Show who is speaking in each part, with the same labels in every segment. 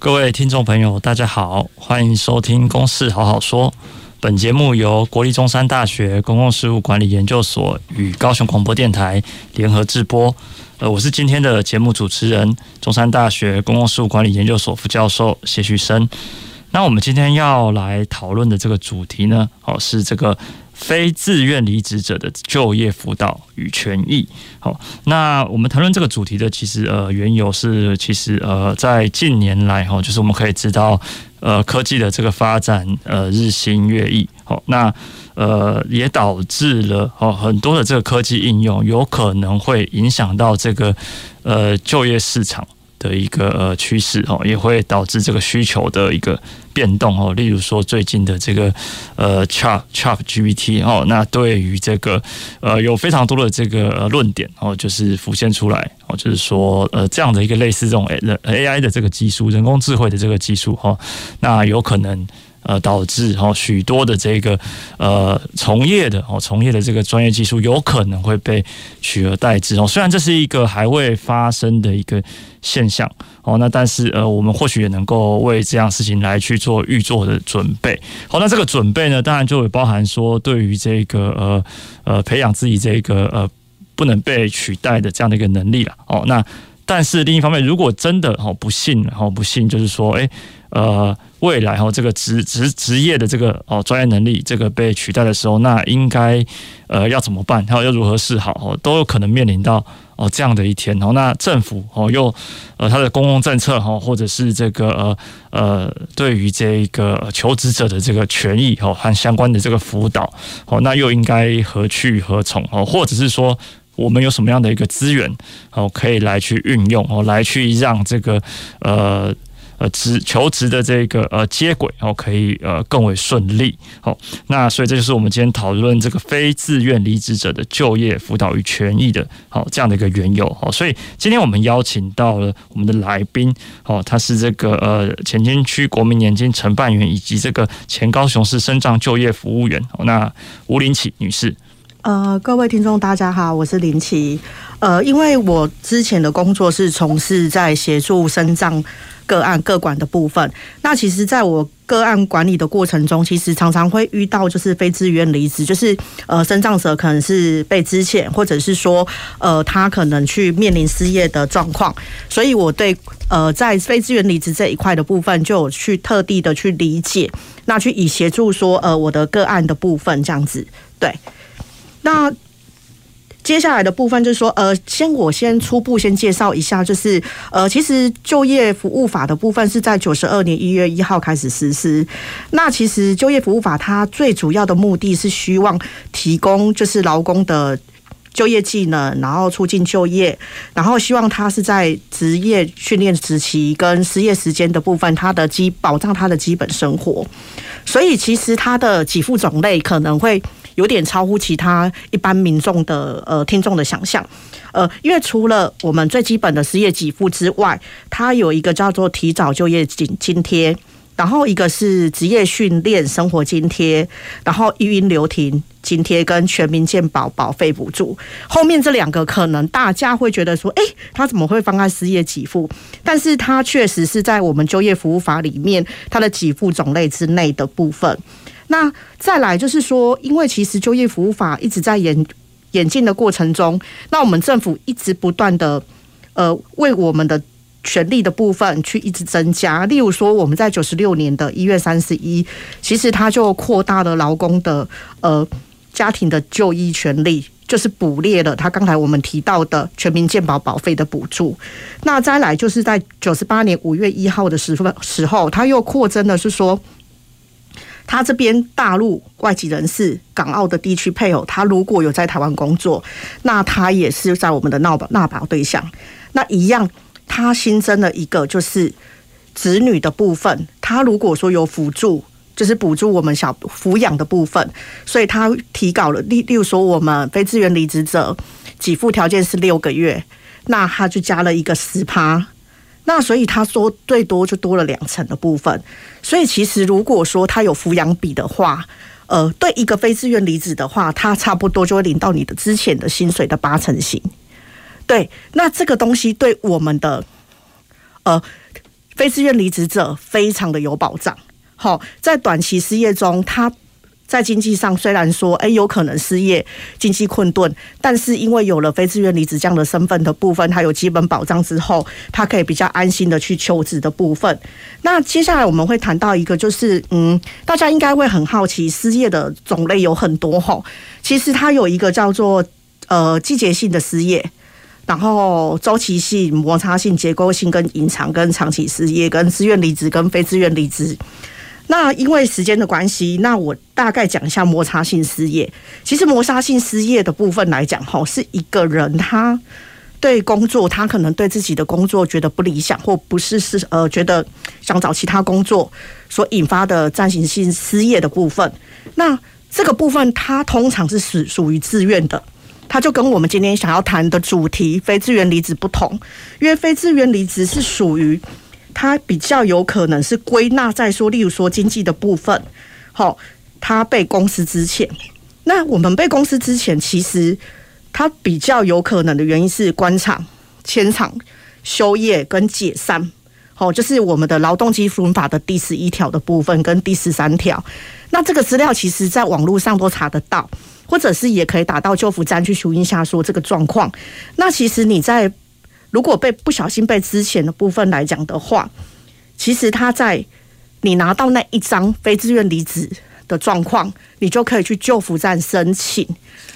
Speaker 1: 各位听众朋友，大家好，欢迎收听《公事好好说》。本节目由国立中山大学公共事务管理研究所与高雄广播电台联合制播。呃，我是今天的节目主持人，中山大学公共事务管理研究所副教授谢旭升。那我们今天要来讨论的这个主题呢，哦，是这个。非自愿离职者的就业辅导与权益。好，那我们谈论这个主题的，其实呃缘由是，其实呃在近年来哈，就是我们可以知道，呃科技的这个发展呃日新月异。好，那呃也导致了哦很多的这个科技应用有可能会影响到这个呃就业市场。的一个呃趋势哦，也会导致这个需求的一个变动哦。例如说最近的这个呃 Chat Chat GPT 哦，那对于这个呃有非常多的这个论点哦，就是浮现出来哦，就是说呃这样的一个类似这种 AI 的这个技术，人工智慧的这个技术哈，那有可能。呃，导致哈许多的这个呃从业的哦从业的这个专业技术有可能会被取而代之哦。虽然这是一个还未发生的一个现象哦，那但是呃我们或许也能够为这样事情来去做预做的准备。好，那这个准备呢，当然就会包含说对于这个呃呃培养自己这个呃不能被取代的这样的一个能力了哦。那但是另一方面，如果真的哦不幸哦不幸就是说哎。呃，未来哈，这个职职职业的这个哦专业能力这个被取代的时候，那应该呃要怎么办？还有要如何是好？哦，都有可能面临到哦这样的一天哦。那政府哦又呃他的公共政策哈，或者是这个呃呃对于这个求职者的这个权益哦和相关的这个辅导哦，那又应该何去何从？哦，或者是说我们有什么样的一个资源哦可以来去运用哦，来去让这个呃。呃，职求职的这个呃接轨哦，可以呃更为顺利。好，那所以这就是我们今天讨论这个非自愿离职者的就业辅导与权益的，好这样的一个缘由。好，所以今天我们邀请到了我们的来宾，哦，他是这个呃前金区国民年金承办员以及这个前高雄市身障就业服务员。哦，那吴林启女士。
Speaker 2: 呃，各位听众大家好，我是林奇。呃，因为我之前的工作是从事在协助身障。个案个管的部分，那其实在我个案管理的过程中，其实常常会遇到就是非自愿离职，就是呃，身障者可能是被资遣，或者是说呃，他可能去面临失业的状况，所以我对呃，在非自愿离职这一块的部分，就有去特地的去理解，那去以协助说呃，我的个案的部分这样子，对，那。接下来的部分就是说，呃，先我先初步先介绍一下，就是呃，其实就业服务法的部分是在九十二年一月一号开始实施。那其实就业服务法它最主要的目的是希望提供就是劳工的就业技能，然后促进就业，然后希望他是在职业训练时期跟失业时间的部分，他的基保障他的基本生活。所以其实它的给付种类可能会。有点超乎其他一般民众的呃听众的想象，呃，因为除了我们最基本的失业给付之外，它有一个叫做提早就业津津贴，然后一个是职业训练生活津贴，然后育婴留停津贴跟全民健保保费补助。后面这两个可能大家会觉得说，哎，它怎么会放在失业给付？但是它确实是在我们就业服务法里面它的给付种类之内的部分。那再来就是说，因为其实就业服务法一直在演演进的过程中，那我们政府一直不断的呃为我们的权利的部分去一直增加。例如说，我们在九十六年的一月三十一，其实它就扩大了劳工的呃家庭的就医权利，就是补列了他刚才我们提到的全民健保保费的补助。那再来就是在九十八年五月一号的时分时候，他又扩增的是说。他这边大陆外籍人士、港澳的地区配偶，他如果有在台湾工作，那他也是在我们的纳保纳保对象。那一样，他新增了一个就是子女的部分，他如果说有辅助，就是补助我们小抚养的部分，所以他提高了。例例如说，我们非自愿离职者给付条件是六个月，那他就加了一个十趴，那所以他说最多就多了两成的部分。所以其实如果说他有抚养比的话，呃，对一个非自愿离职的话，他差不多就会领到你的之前的薪水的八成薪。对，那这个东西对我们的呃非自愿离职者非常的有保障。好，在短期失业中，他在经济上虽然说，哎，有可能失业、经济困顿，但是因为有了非自愿离职这样的身份的部分，他有基本保障之后，他可以比较安心的去求职的部分。那接下来我们会谈到一个，就是嗯，大家应该会很好奇，失业的种类有很多哈。其实它有一个叫做呃季节性的失业。然后周期性、摩擦性、结构性跟隐藏跟长期失业，跟自愿离职跟非自愿离职。那因为时间的关系，那我大概讲一下摩擦性失业。其实摩擦性失业的部分来讲，哈，是一个人他对工作，他可能对自己的工作觉得不理想，或不是是呃觉得想找其他工作所引发的暂时性失业的部分。那这个部分，它通常是属属于自愿的。它就跟我们今天想要谈的主题非自愿离职不同，因为非自愿离职是属于他比较有可能是归纳在说，例如说经济的部分，好，他被公司之前。那我们被公司之前，其实他比较有可能的原因是关厂、迁厂、休业跟解散。好，就是我们的劳动基准法的第十一条的部分跟第十三条。那这个资料其实在网络上都查得到。或者是也可以打到就服站去询问一下说这个状况。那其实你在如果被不小心被资遣的部分来讲的话，其实他在你拿到那一张非自愿离职的状况，你就可以去救服站申请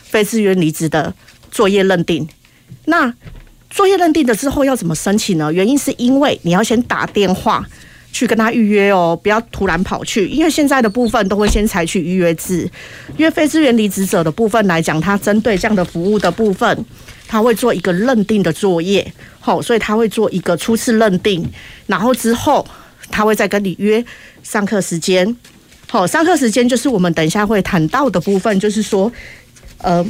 Speaker 2: 非自愿离职的作业认定。那作业认定了之后要怎么申请呢？原因是因为你要先打电话。去跟他预约哦，不要突然跑去，因为现在的部分都会先采取预约制。因为非自愿离职者的部分来讲，他针对这样的服务的部分，他会做一个认定的作业，好，所以他会做一个初次认定，然后之后他会再跟你约上课时间。好，上课时间就是我们等一下会谈到的部分，就是说，呃，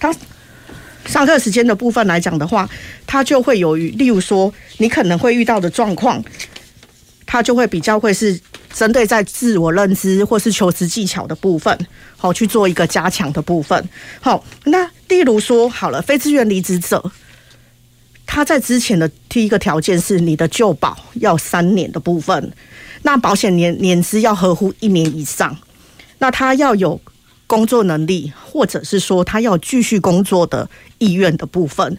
Speaker 2: 他。上课时间的部分来讲的话，他就会有，例如说你可能会遇到的状况，他就会比较会是针对在自我认知或是求职技巧的部分，好去做一个加强的部分。好，那例如说好了，非自愿离职者，他在之前的第一个条件是你的旧保要三年的部分，那保险年年资要合乎一年以上，那他要有。工作能力，或者是说他要继续工作的意愿的部分，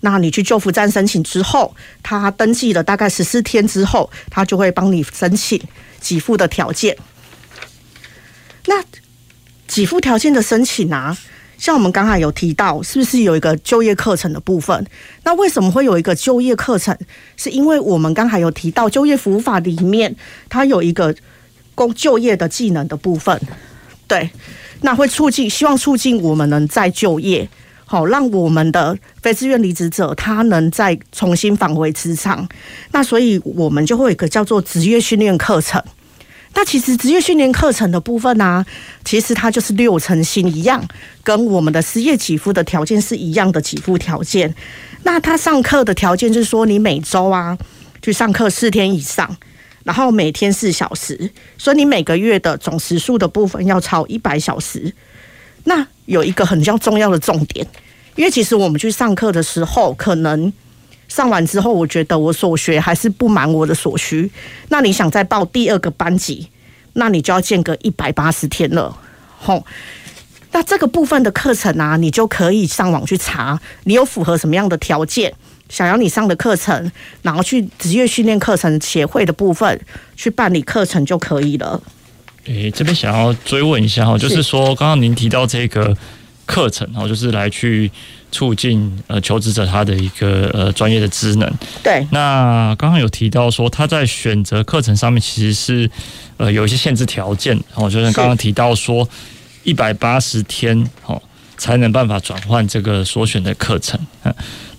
Speaker 2: 那你去就服站申请之后，他登记了大概十四天之后，他就会帮你申请给付的条件。那给付条件的申请啊，像我们刚才有提到，是不是有一个就业课程的部分？那为什么会有一个就业课程？是因为我们刚才有提到就业服务法里面，它有一个工就业的技能的部分，对。那会促进，希望促进我们能再就业，好，让我们的非自愿离职者他能再重新返回职场。那所以我们就会有一个叫做职业训练课程。那其实职业训练课程的部分呢、其实它就是六成新一样，跟我们的失业给付的条件是一样的给付条件。那他上课的条件就是说，你每周啊去上课四天以上。然后每天四小时，所以你每个月的总时数的部分要超一百小时。那有一个很较重要的重点，因为其实我们去上课的时候，可能上完之后，我觉得我所学还是不满我的所需。那你想再报第二个班级，那你就要间隔一百八十天了。吼，那这个部分的课程啊，你就可以上网去查，你有符合什么样的条件。想要你上的课程，然后去职业训练课程协会的部分去办理课程就可以了。
Speaker 1: 诶、欸，这边想要追问一下哈，就是说刚刚您提到这个课程哈，就是来去促进呃求职者他的一个呃专业的职能。
Speaker 2: 对。
Speaker 1: 那刚刚有提到说他在选择课程上面其实是呃有一些限制条件哦，就是刚刚提到说一百八十天哦才能办法转换这个所选的课程。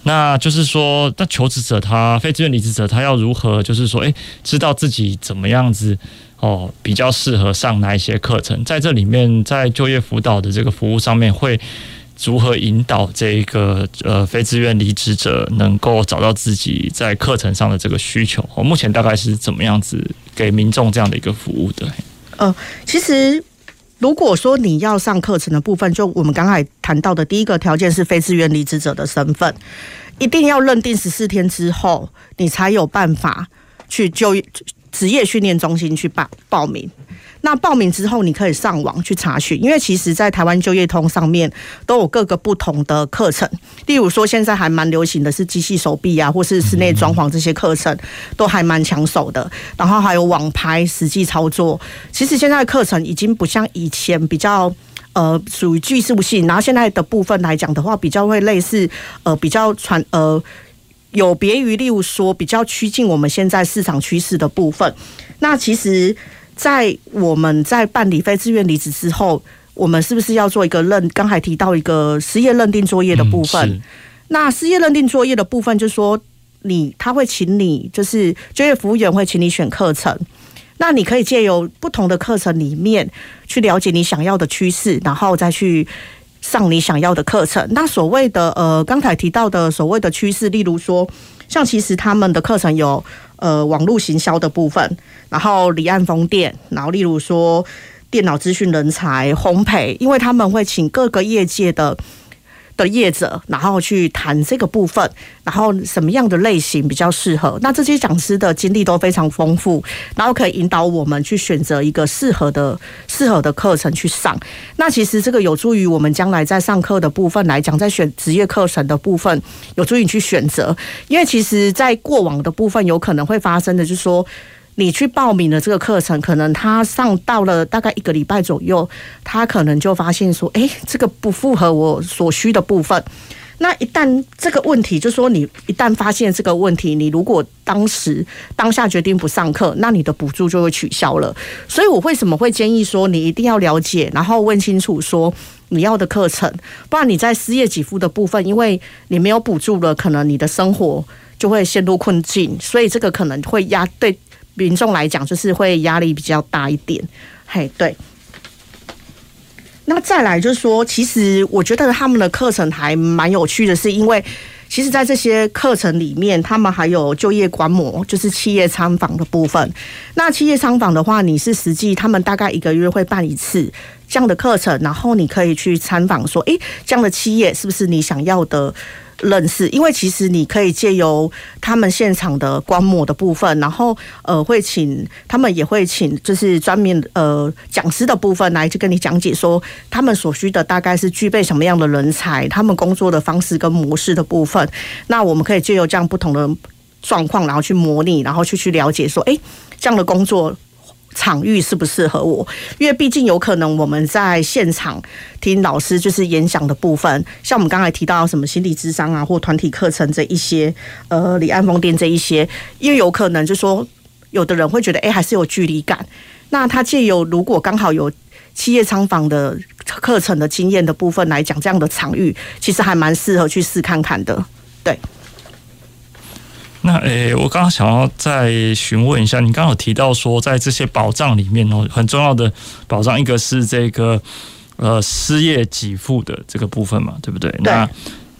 Speaker 1: 那就是说，那求职者他非自愿离职者他要如何，就是说，诶，知道自己怎么样子哦，比较适合上哪一些课程，在这里面，在就业辅导的这个服务上面会。如何引导这个呃非自愿离职者能够找到自己在课程上的这个需求？我目前大概是怎么样子给民众这样的一个服务的？
Speaker 2: 呃，其实如果说你要上课程的部分，就我们刚才谈到的第一个条件是非自愿离职者的身份，一定要认定十四天之后，你才有办法去就业职业训练中心去报报名。那报名之后，你可以上网去查询，因为其实，在台湾就业通上面都有各个不同的课程。例如说，现在还蛮流行的是机器手臂啊，或是室内装潢这些课程，都还蛮抢手的。然后还有网拍实际操作。其实现在课程已经不像以前比较呃属于技术性，然后现在的部分来讲的话，比较会类似呃比较传呃有别于例如说比较趋近我们现在市场趋势的部分。那其实。在我们在办理非自愿离职之后，我们是不是要做一个认？刚才提到一个失业认定作业的部分。嗯、那失业认定作业的部分，就是说你他会请你，就是就业服务员会请你选课程。那你可以借由不同的课程里面去了解你想要的趋势，然后再去上你想要的课程。那所谓的呃，刚才提到的所谓的趋势，例如说，像其实他们的课程有。呃，网络行销的部分，然后离岸风电，然后例如说电脑资讯人才、烘焙，因为他们会请各个业界的的业者，然后去谈这个部分，然后什么样的类型比较适合？那这些讲师的经历都非常丰富，然后可以引导我们去选择一个适合的、适合的课程去上。那其实这个有助于我们将来在上课的部分来讲，在选职业课程的部分，有助于你去选择。因为其实，在过往的部分，有可能会发生的，就是说。你去报名的这个课程，可能他上到了大概一个礼拜左右，他可能就发现说，诶，这个不符合我所需的部分。那一旦这个问题，就说你一旦发现这个问题，你如果当时当下决定不上课，那你的补助就会取消了。所以我为什么会建议说，你一定要了解，然后问清楚说你要的课程，不然你在失业给付的部分，因为你没有补助了，可能你的生活就会陷入困境，所以这个可能会压对。民众来讲，就是会压力比较大一点，嘿，对。那再来就是说，其实我觉得他们的课程还蛮有趣的，是因为其实，在这些课程里面，他们还有就业观摩，就是企业参访的部分。那企业参访的话，你是实际他们大概一个月会办一次这样的课程，然后你可以去参访，说，诶，这样的企业是不是你想要的？认识，因为其实你可以借由他们现场的观摩的部分，然后呃会请他们也会请就是专门呃讲师的部分来去跟你讲解说他们所需的大概是具备什么样的人才，他们工作的方式跟模式的部分。那我们可以借由这样不同的状况，然后去模拟，然后去去了解说，诶，这样的工作。场域适不适合我？因为毕竟有可能我们在现场听老师就是演讲的部分，像我们刚才提到什么心理智商啊，或团体课程这一些，呃，离岸风电这一些，因为有可能就说有的人会觉得，哎，还是有距离感。那他借由如果刚好有企业仓房的课程的经验的部分来讲，这样的场域其实还蛮适合去试看看的，对。
Speaker 1: 那诶、欸，我刚刚想要再询问一下，你刚刚有提到说，在这些保障里面哦，很重要的保障，一个是这个呃失业给付的这个部分嘛，对不对？
Speaker 2: 对。
Speaker 1: 那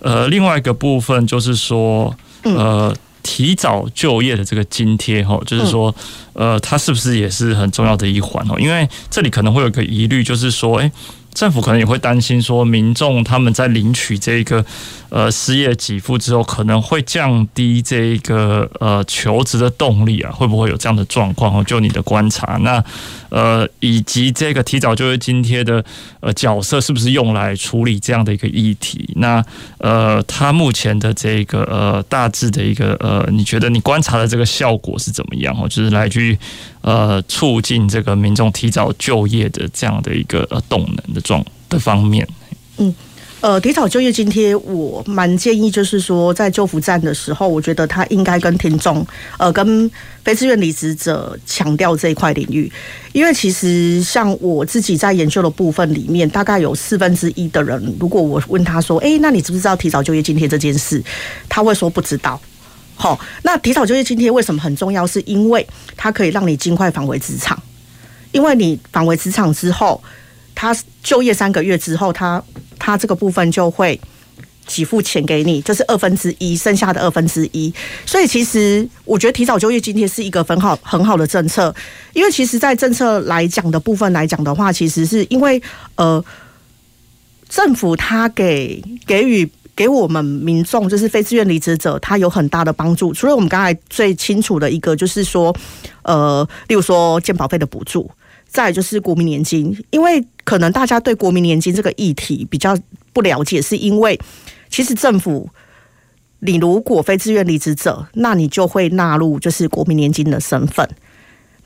Speaker 1: 呃，另外一个部分就是说，呃，提早就业的这个津贴哈，就是说，呃，它是不是也是很重要的一环哦？因为这里可能会有一个疑虑，就是说，诶、欸。政府可能也会担心说，民众他们在领取这个呃失业给付之后，可能会降低这个呃求职的动力啊，会不会有这样的状况？就你的观察，那呃以及这个提早就业津贴的呃角色是不是用来处理这样的一个议题？那呃，他目前的这个呃大致的一个呃，你觉得你观察的这个效果是怎么样？哦，就是来去呃促进这个民众提早就业的这样的一个呃动能的状的方面，
Speaker 2: 嗯，呃，提早就业津贴，我蛮建议，就是说，在救扶站的时候，我觉得他应该跟听众，呃，跟非自愿离职者强调这一块领域，因为其实像我自己在研究的部分里面，大概有四分之一的人，如果我问他说，哎、那你知不知道提早就业津贴这件事？他会说不知道。好，那提早就业津贴为什么很重要？是因为它可以让你尽快返回职场，因为你返回职场之后，他就业三个月之后，他他这个部分就会给付钱给你，这是二分之一，剩下的二分之一。所以其实我觉得提早就业津贴是一个很好很好的政策，因为其实，在政策来讲的部分来讲的话，其实是因为呃，政府他给给予。给我们民众，就是非自愿离职者，他有很大的帮助。除了我们刚才最清楚的一个，就是说，呃，例如说健保费的补助，再就是国民年金。因为可能大家对国民年金这个议题比较不了解，是因为其实政府，你如果非自愿离职者，那你就会纳入就是国民年金的身份。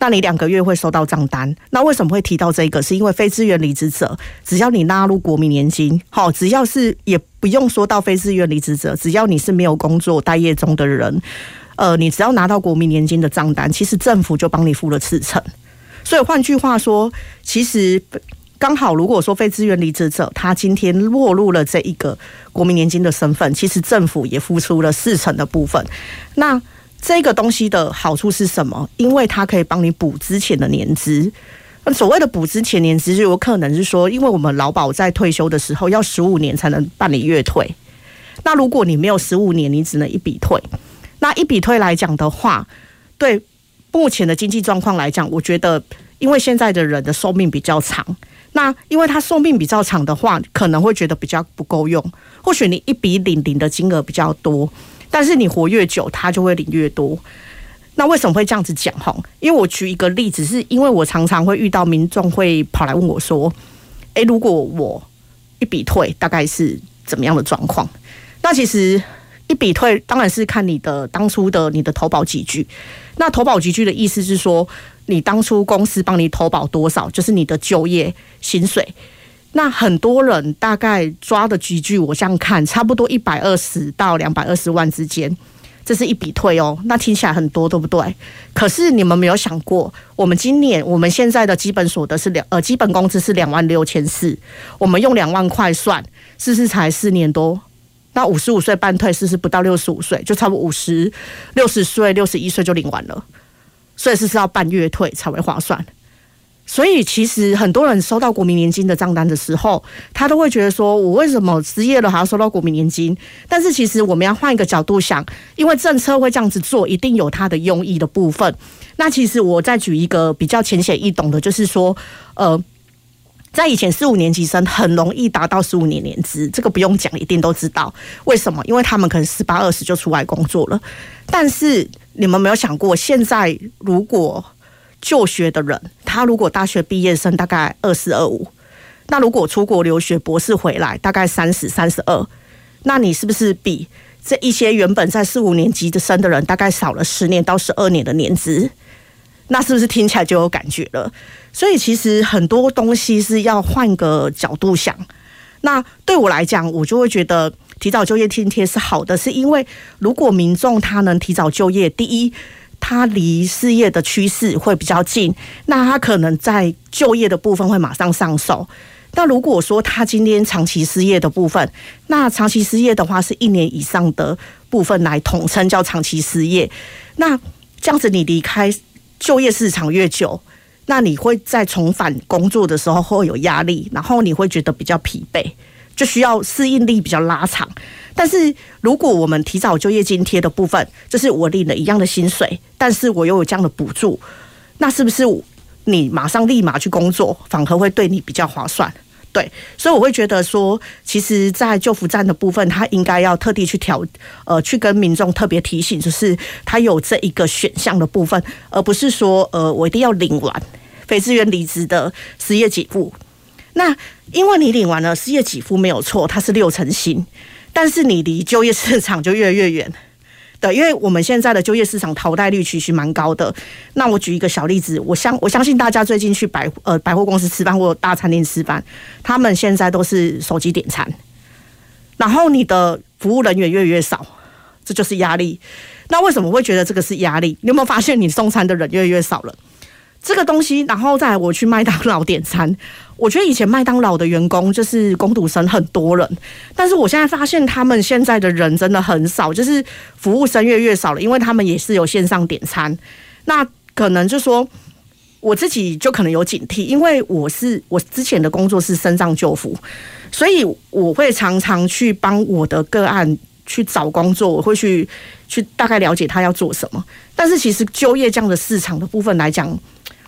Speaker 2: 那你两个月会收到账单。那为什么会提到这个？是因为非自愿离职者，只要你纳入国民年金，好，只要是也不用说到非自愿离职者，只要你是没有工作待业中的人，呃，你只要拿到国民年金的账单，其实政府就帮你付了四成。所以换句话说，其实刚好如果说非自愿离职者他今天落入了这一个国民年金的身份，其实政府也付出了四成的部分。那这个东西的好处是什么？因为它可以帮你补之前的年资。所谓的补之前年资，就有可能是说，因为我们劳保在退休的时候要十五年才能办理月退。那如果你没有十五年，你只能一笔退。那一笔退来讲的话，对目前的经济状况来讲，我觉得，因为现在的人的寿命比较长，那因为他寿命比较长的话，可能会觉得比较不够用。或许你一笔领领的金额比较多。但是你活越久，他就会领越多。那为什么会这样子讲？哈，因为我举一个例子，是因为我常常会遇到民众会跑来问我说：“诶，如果我一笔退，大概是怎么样的状况？”那其实一笔退当然是看你的当初的你的投保级距。那投保级距的意思是说，你当初公司帮你投保多少，就是你的就业薪水。那很多人大概抓的几句，我这样看，差不多一百二十到两百二十万之间，这是一笔退哦。那听起来很多，对不对？可是你们没有想过，我们今年我们现在的基本所得是两呃，基本工资是两万六千四，我们用两万块算，是不是才四年多？那五十五岁半退，是不是不到六十五岁，就差不多五十六十岁、六十一岁就领完了？所以是是要半月退才会划算。所以，其实很多人收到国民年金的账单的时候，他都会觉得说：“我为什么失业了还要收到国民年金？”但是，其实我们要换一个角度想，因为政策会这样子做，一定有它的用意的部分。那其实我再举一个比较浅显易懂的，就是说，呃，在以前四五年级生很容易达到十五年年资，这个不用讲，一定都知道为什么？因为他们可能十八二十就出来工作了。但是你们没有想过，现在如果就学的人，他如果大学毕业生大概二四二五，那如果出国留学博士回来大概三十三十二，那你是不是比这一些原本在四五年级的生的人大概少了十年到十二年的年资？那是不是听起来就有感觉了？所以其实很多东西是要换个角度想。那对我来讲，我就会觉得提早就业津贴是好的，是因为如果民众他能提早就业，第一。他离失业的趋势会比较近，那他可能在就业的部分会马上上手。那如果说他今天长期失业的部分，那长期失业的话是一年以上的部分来统称叫长期失业。那这样子你离开就业市场越久，那你会在重返工作的时候会有压力，然后你会觉得比较疲惫，就需要适应力比较拉长。但是，如果我们提早就业津贴的部分，就是我领了一样的薪水，但是我又有这样的补助，那是不是你马上立马去工作，反而会对你比较划算？对，所以我会觉得说，其实，在就服站的部分，他应该要特地去调，呃，去跟民众特别提醒，就是他有这一个选项的部分，而不是说，呃，我一定要领完非自愿离职的失业给付。那因为你领完了失业给付没有错，它是六成新。但是你离就业市场就越来越远，对，因为我们现在的就业市场淘汰率其实蛮高的。那我举一个小例子，我相我相信大家最近去百呃百货公司吃饭或大餐厅吃饭，他们现在都是手机点餐，然后你的服务人员越来越少，这就是压力。那为什么会觉得这个是压力？你有没有发现你送餐的人越来越少了？这个东西，然后再来我去麦当劳点餐，我觉得以前麦当劳的员工就是工读生很多人，但是我现在发现他们现在的人真的很少，就是服务生越越少了，因为他们也是有线上点餐。那可能就说我自己就可能有警惕，因为我是我之前的工作是身障就服，所以我会常常去帮我的个案去找工作，我会去去大概了解他要做什么。但是其实就业这样的市场的部分来讲，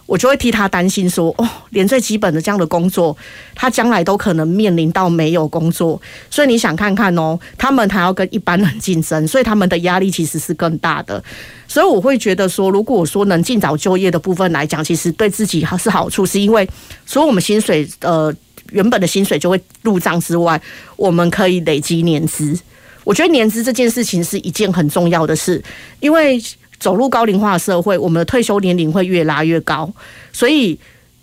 Speaker 2: 我就会替他担心说，哦，连最基本的这样的工作，他将来都可能面临到没有工作。所以你想看看哦，他们还要跟一般人竞争，所以他们的压力其实是更大的。所以我会觉得说，如果说能尽早就业的部分来讲，其实对自己还是好处，是因为除了我们薪水呃原本的薪水就会入账之外，我们可以累积年资。我觉得年资这件事情是一件很重要的事，因为。走入高龄化的社会，我们的退休年龄会越拉越高，所以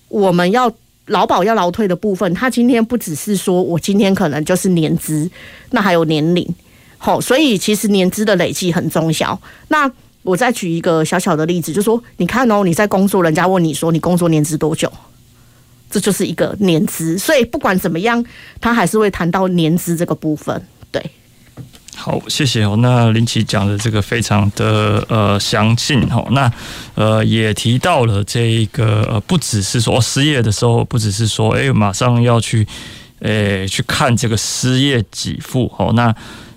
Speaker 2: 我们要劳保要劳退的部分，它今天不只是说我今天可能就是年资，那还有年龄，好，所以其实年资的累积很重要。那我再举一个小小的例子，就说你看哦，你在工作，人家问你说你工作年资多久，这就是一个年资，所以不管怎么样，他还是会谈到年资这个部分，对。
Speaker 1: 好，谢谢哦。那林奇讲的这个非常的呃详尽哈。那呃也提到了这一个呃，不只是说失业的时候，不只是说哎马上要去诶、去看这个失业给付哈。那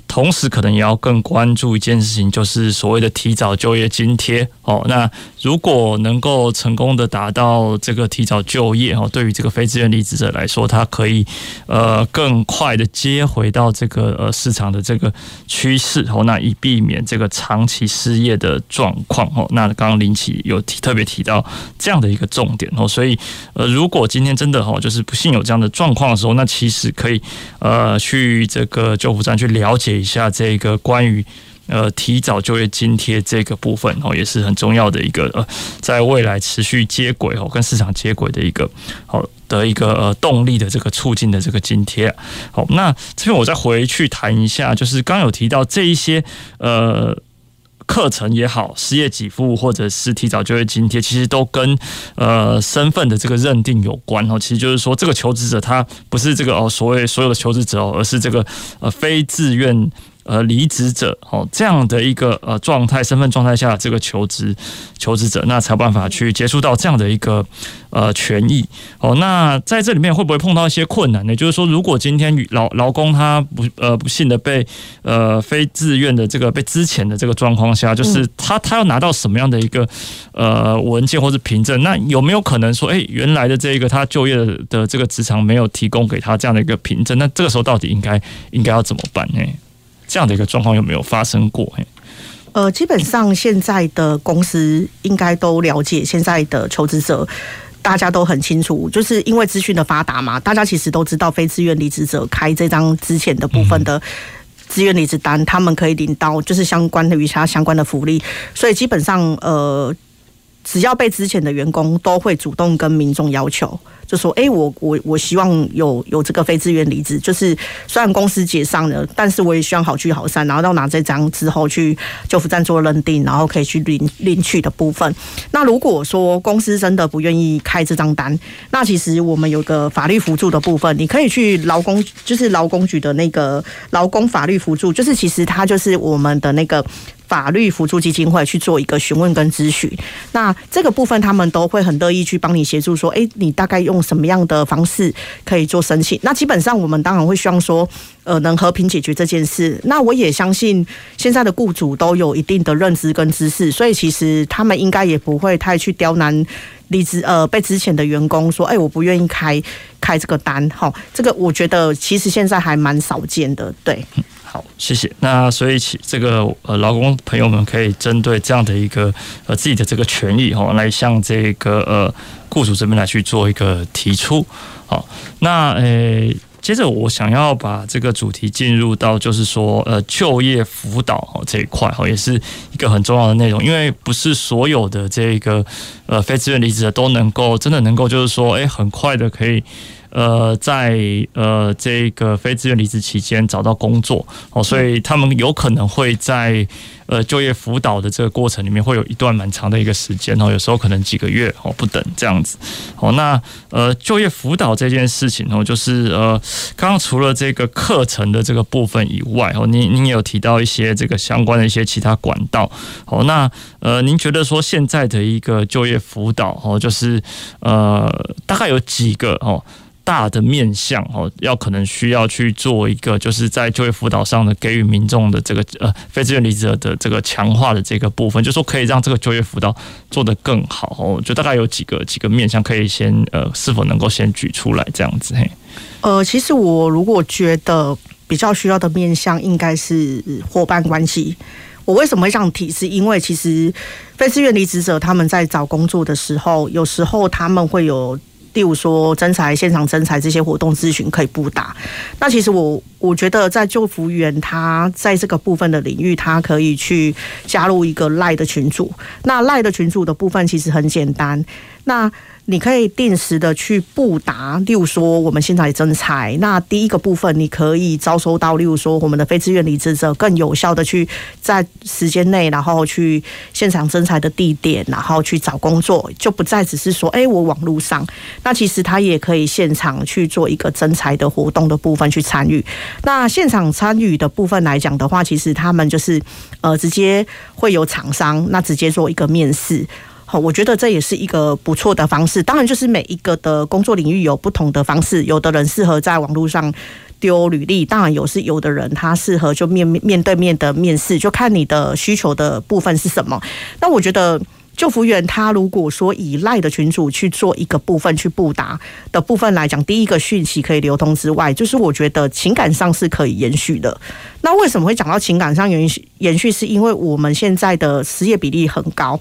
Speaker 1: 同时，可能也要更关注一件事情，就是所谓的提早就业津贴哦。那如果能够成功的达到这个提早就业哦，对于这个非自愿离职者来说，他可以呃更快的接回到这个呃市场的这个趋势哦。那以避免这个长期失业的状况哦。那刚刚林奇有提特别提到这样的一个重点哦。所以呃，如果今天真的哦，就是不幸有这样的状况的时候，那其实可以呃去这个救护站去了解。一下这个关于呃提早就业津贴这个部分哦，也是很重要的一个呃，在未来持续接轨哦，跟市场接轨的一个好的一个呃动力的这个促进的这个津贴。好，那这边我再回去谈一下，就是刚有提到这一些呃课程也好，失业给付或者是提早就业津贴，其实都跟呃身份的这个认定有关哦。其实就是说，这个求职者他不是这个哦所谓所有的求职者哦，而是这个呃非自愿。呃，离职者哦，这样的一个呃状态、身份状态下，这个求职求职者，那才有办法去接触到这样的一个呃权益哦。那在这里面会不会碰到一些困难呢？就是说，如果今天劳劳工他不呃不幸的被呃非自愿的这个被之前的这个状况下，就是他他要拿到什么样的一个呃文件或是凭证？那有没有可能说，哎，原来的这一个他就业的这个职场没有提供给他这样的一个凭证？那这个时候到底应该应该要怎么办呢？这样的一个状况有没有发生过？
Speaker 2: 呃，基本上现在的公司应该都了解，现在的求职者大家都很清楚，就是因为资讯的发达嘛，大家其实都知道非自愿离职者开这张之前的部分的自愿离职单，他们可以领到就是相关的与他相关的福利，所以基本上呃，只要被资遣的员工都会主动跟民众要求。就说：“哎、我我我希望有有这个非自愿离职，就是虽然公司解散了，但是我也希望好聚好散，然后到拿这张之后去就服站做认定，然后可以去领领取的部分。那如果说公司真的不愿意开这张单，那其实我们有个法律辅助的部分，你可以去劳工，就是劳工局的那个劳工法律辅助，就是其实它就是我们的那个。”法律辅助基金会去做一个询问跟咨询，那这个部分他们都会很乐意去帮你协助，说，诶，你大概用什么样的方式可以做申请？那基本上我们当然会希望说，呃，能和平解决这件事。那我也相信现在的雇主都有一定的认知跟知识，所以其实他们应该也不会太去刁难离职呃被之前的员工，说，诶，我不愿意开开这个单，哈，这个我觉得其实现在还蛮少见的，对。
Speaker 1: 好，谢谢。那所以，其这个呃，劳工朋友们可以针对这样的一个呃自己的这个权益哈，来向这个呃雇主这边来去做一个提出。好，那呃、接着我想要把这个主题进入到就是说呃就业辅导这一块哈，也是一个很重要的内容，因为不是所有的这个呃非自愿离职的都能够真的能够就是说哎、很快的可以。呃在呃这个非自愿离职期间找到工作哦，所以他们有可能会在呃就业辅导的这个过程里面会有一段蛮长的一个时间哦，有时候可能几个月哦不等这样子哦。那呃就业辅导这件事情哦，就是呃刚刚除了这个课程的这个部分以外哦，您您也有提到一些这个相关的一些其他管道哦。那呃您觉得说现在的一个就业辅导哦，就是呃大概有几个哦？大的面向哦，要可能需要去做一个，就是在就业辅导上的给予民众的这个呃非自愿离职者的这个强化的这个部分，就是说可以让这个就业辅导做得更好哦。就大概有几个几个面向，可以先呃是否能够先举出来这样子嘿？
Speaker 2: 呃，其实我如果觉得比较需要的面向，应该是伙伴关系。我为什么会这样提？是因为其实非自愿离职者他们在找工作的时候，有时候他们会有。例如说征才、现场征才这些活动咨询可以不打。那其实我我觉得在旧服员他在这个部分的领域，他可以去加入一个赖的群组。那赖的群组的部分其实很简单。那你可以定时的去布达，例如说我们现在征才，那第一个部分你可以招收到，例如说我们的非自愿离职者更有效的去在时间内，然后去现场征才的地点，然后去找工作，就不再只是说，哎，我网络上，那其实他也可以现场去做一个征才的活动的部分去参与。那现场参与的部分来讲的话，其实他们就是呃直接会有厂商，那直接做一个面试。好，我觉得这也是一个不错的方式。当然，就是每一个的工作领域有不同的方式，有的人适合在网络上丢履历，当然有是有的人他适合就面面对面的面试，就看你的需求的部分是什么。那我觉得。就服员他如果说以赖的群组去做一个部分去布达的部分来讲，第一个讯息可以流通之外，就是我觉得情感上是可以延续的。那为什么会讲到情感上延续？延续是因为我们现在的失业比例很高。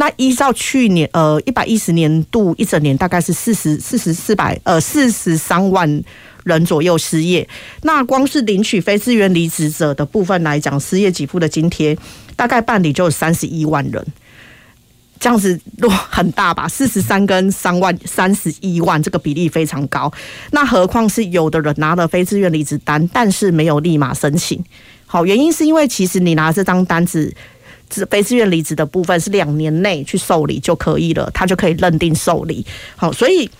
Speaker 2: 那依照去年呃一百一十年度一整年大概是四十四十四百呃四十三万人左右失业。那光是领取非自愿离职者的部分来讲，失业给付的津贴大概办理就有三十一万人。这样子落很大吧？四十三跟三万三十一万，这个比例非常高。那何况是有的人拿了非自愿离职单，但是没有立马申请。好，原因是因为其实你拿这张单子，非自愿离职的部分是两年内去受理就可以了，他就可以认定受理。好，所以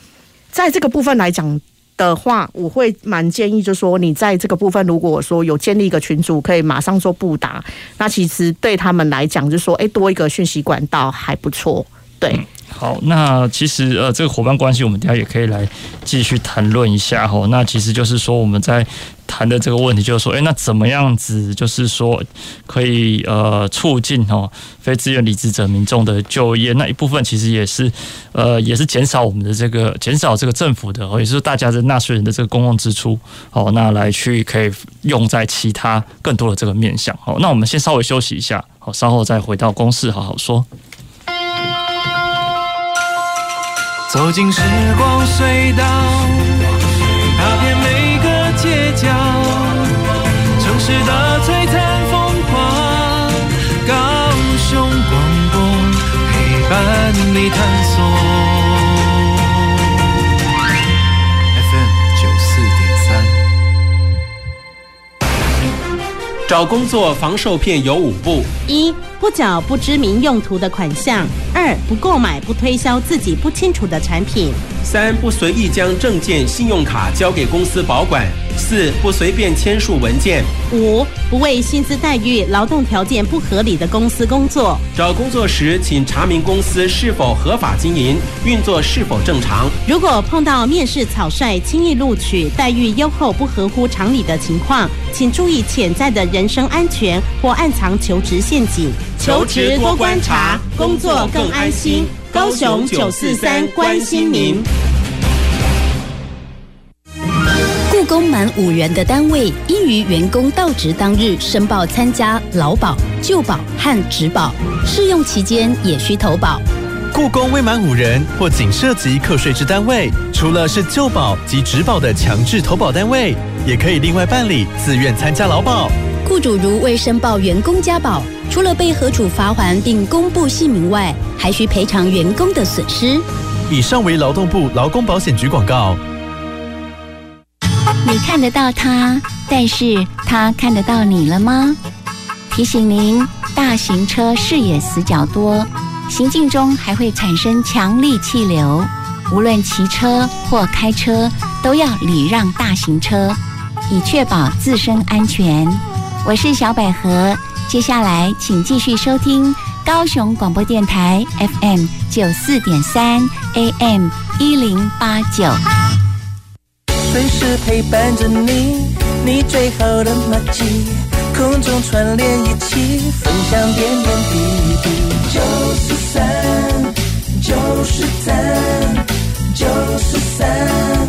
Speaker 2: 在这个部分来讲。的话，我会蛮建议，就是说你在这个部分，如果说有建立一个群组，可以马上做布达，那其实对他们来讲，就是说，哎，多一个讯息管道还不错，对。好，那其实呃，这个伙伴关系我们等下也可以来继续谈论一下哈。那其实就是说我们在谈的这个问题，就是说，哎，那怎么样子就是说可以呃促进哦非自愿离职者民众的就业？那一部分其实也是呃也是减少我们的这个减少这个政府的，也是大家的纳税人的这个公共支出。好，那来去可以用在其他更多的这个面向。好，那我们先稍微休息一下，好，稍后再回到公事好好说。走进时光隧道，踏遍每个街角，城市的璀璨风光，高雄广播陪伴你探索。
Speaker 3: 找工作防受骗有五步：
Speaker 4: 一、不缴不知名用途的款项；二、不购买不推销自己不清楚的产品；
Speaker 3: 三、不随意将证件、信用卡交给公司保管；四、不随便签署文件；
Speaker 4: 五、不为薪资待遇、劳动条件不合理的公司工作。
Speaker 3: 找工作时，请查明公司是否合法经营，运作是否正常。
Speaker 4: 如果碰到面试草率、轻易录取、待遇优厚不合乎常理的情况，请注意潜在的人。身安全或暗藏求职陷阱，
Speaker 3: 求职多观察，工作更安心。高雄九四三关心您。
Speaker 5: 雇工满五人的单位，应于员工到职当日申报参加劳保、就保和职保，试用期间也需投保。
Speaker 6: 雇工未满五人或仅涉及课税之单位，除了是就保及职保的强制投保单位，也可以另外办理自愿参加劳保。
Speaker 5: 雇主如未申报员工家保，除了被核处罚锾并公布姓名外，还需赔偿员工的损失。
Speaker 6: 以上为劳动部劳工保险局广告。
Speaker 7: 你看得到他，但是他看得到你了吗？提醒您，大型车视野死角多，行进中还会产生强力气流，无论骑车或开车都要礼让大型车，以确保自身安全。我是小百合，接下来请继续收听高雄广播电台 FM 九四点三 AM 一零八九。
Speaker 8: 随时陪伴着你，你最好的麻吉，空中串联一起，分享点点滴滴。九四三，九四三，九四三，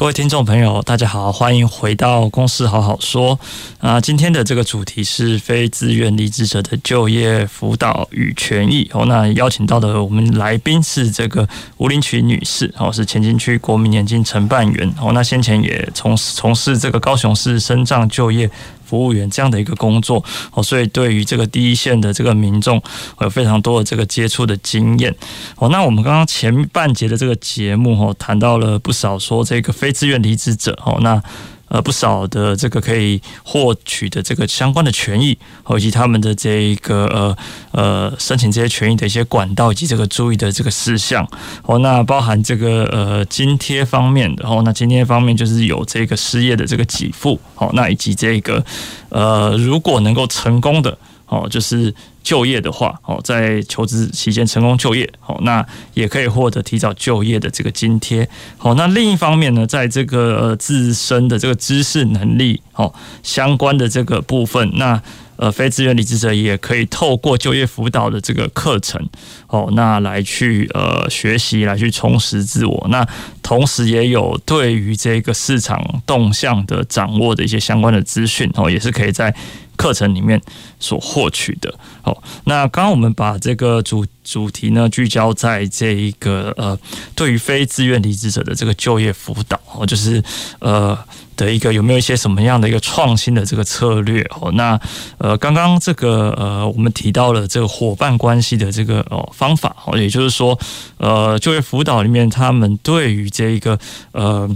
Speaker 1: 各位听众朋友，大家好，欢迎回到《公司好好说》啊！今天的这个主题是非自愿离职者的就业辅导与权益哦。那邀请到的我们来宾是这个吴林群女士哦，是前进区国民年金承办员哦。那先前也从从事这个高雄市身障就业。服务员这样的一个工作哦，所以对于这个第一线的这个民众有非常多的这个接触的经验哦。那我们刚刚前半节的这个节目哦，谈到了不少说这个非自愿离职者哦，那。呃，不少的这个可以获取的这个相关的权益，以及他们的这一个呃呃申请这些权益的一些管道，以及这个注意的这个事项。哦，那包含这个呃津贴方面的哦，那津贴方面就是有这个失业的这个给付，哦，那以及这个呃如果能够成功的哦，就是。就业的话，哦，在求职期间成功就业，哦，那也可以获得提早就业的这个津贴。哦，那另一方面呢，在这个自身的这个知识能力，哦，相关的这个部分，那呃，非自愿离职者也可以透过就业辅导的这个课程，哦，那来去呃学习，来去充实自我。那同时也有对于这个市场动向的掌握的一些相关的资讯，哦，也是可以在。课程里面所获取的，哦，那刚刚我们把这个主主题呢聚焦在这一个呃，对于非自愿离职者的这个就业辅导，哦，就是呃的一个有没有一些什么样的一个创新的这个策略，哦，那呃刚刚这个呃我们提到了这个伙伴关系的这个哦方法，哦，也就是说呃就业辅导里面他们对于这一个呃。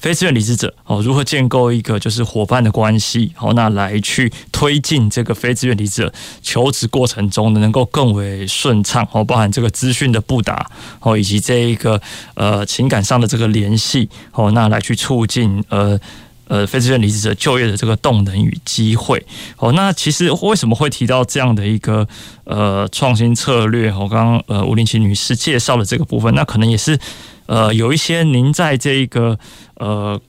Speaker 1: 非自愿离职者哦，如何建构一个就是伙伴的关系？好，那来去推进这个非自愿离职者求职过程中呢，能够更为顺畅哦，包含这个资讯的布达哦，以及这一个呃情感上的这个联系哦，那来去促进呃呃非自愿离职者就业的这个动能与机会哦。那其实为什么会提到这样的一个呃创新策略？我刚刚呃吴林奇女士介绍的这个部分，那可能也是。呃，有一些您在这个呃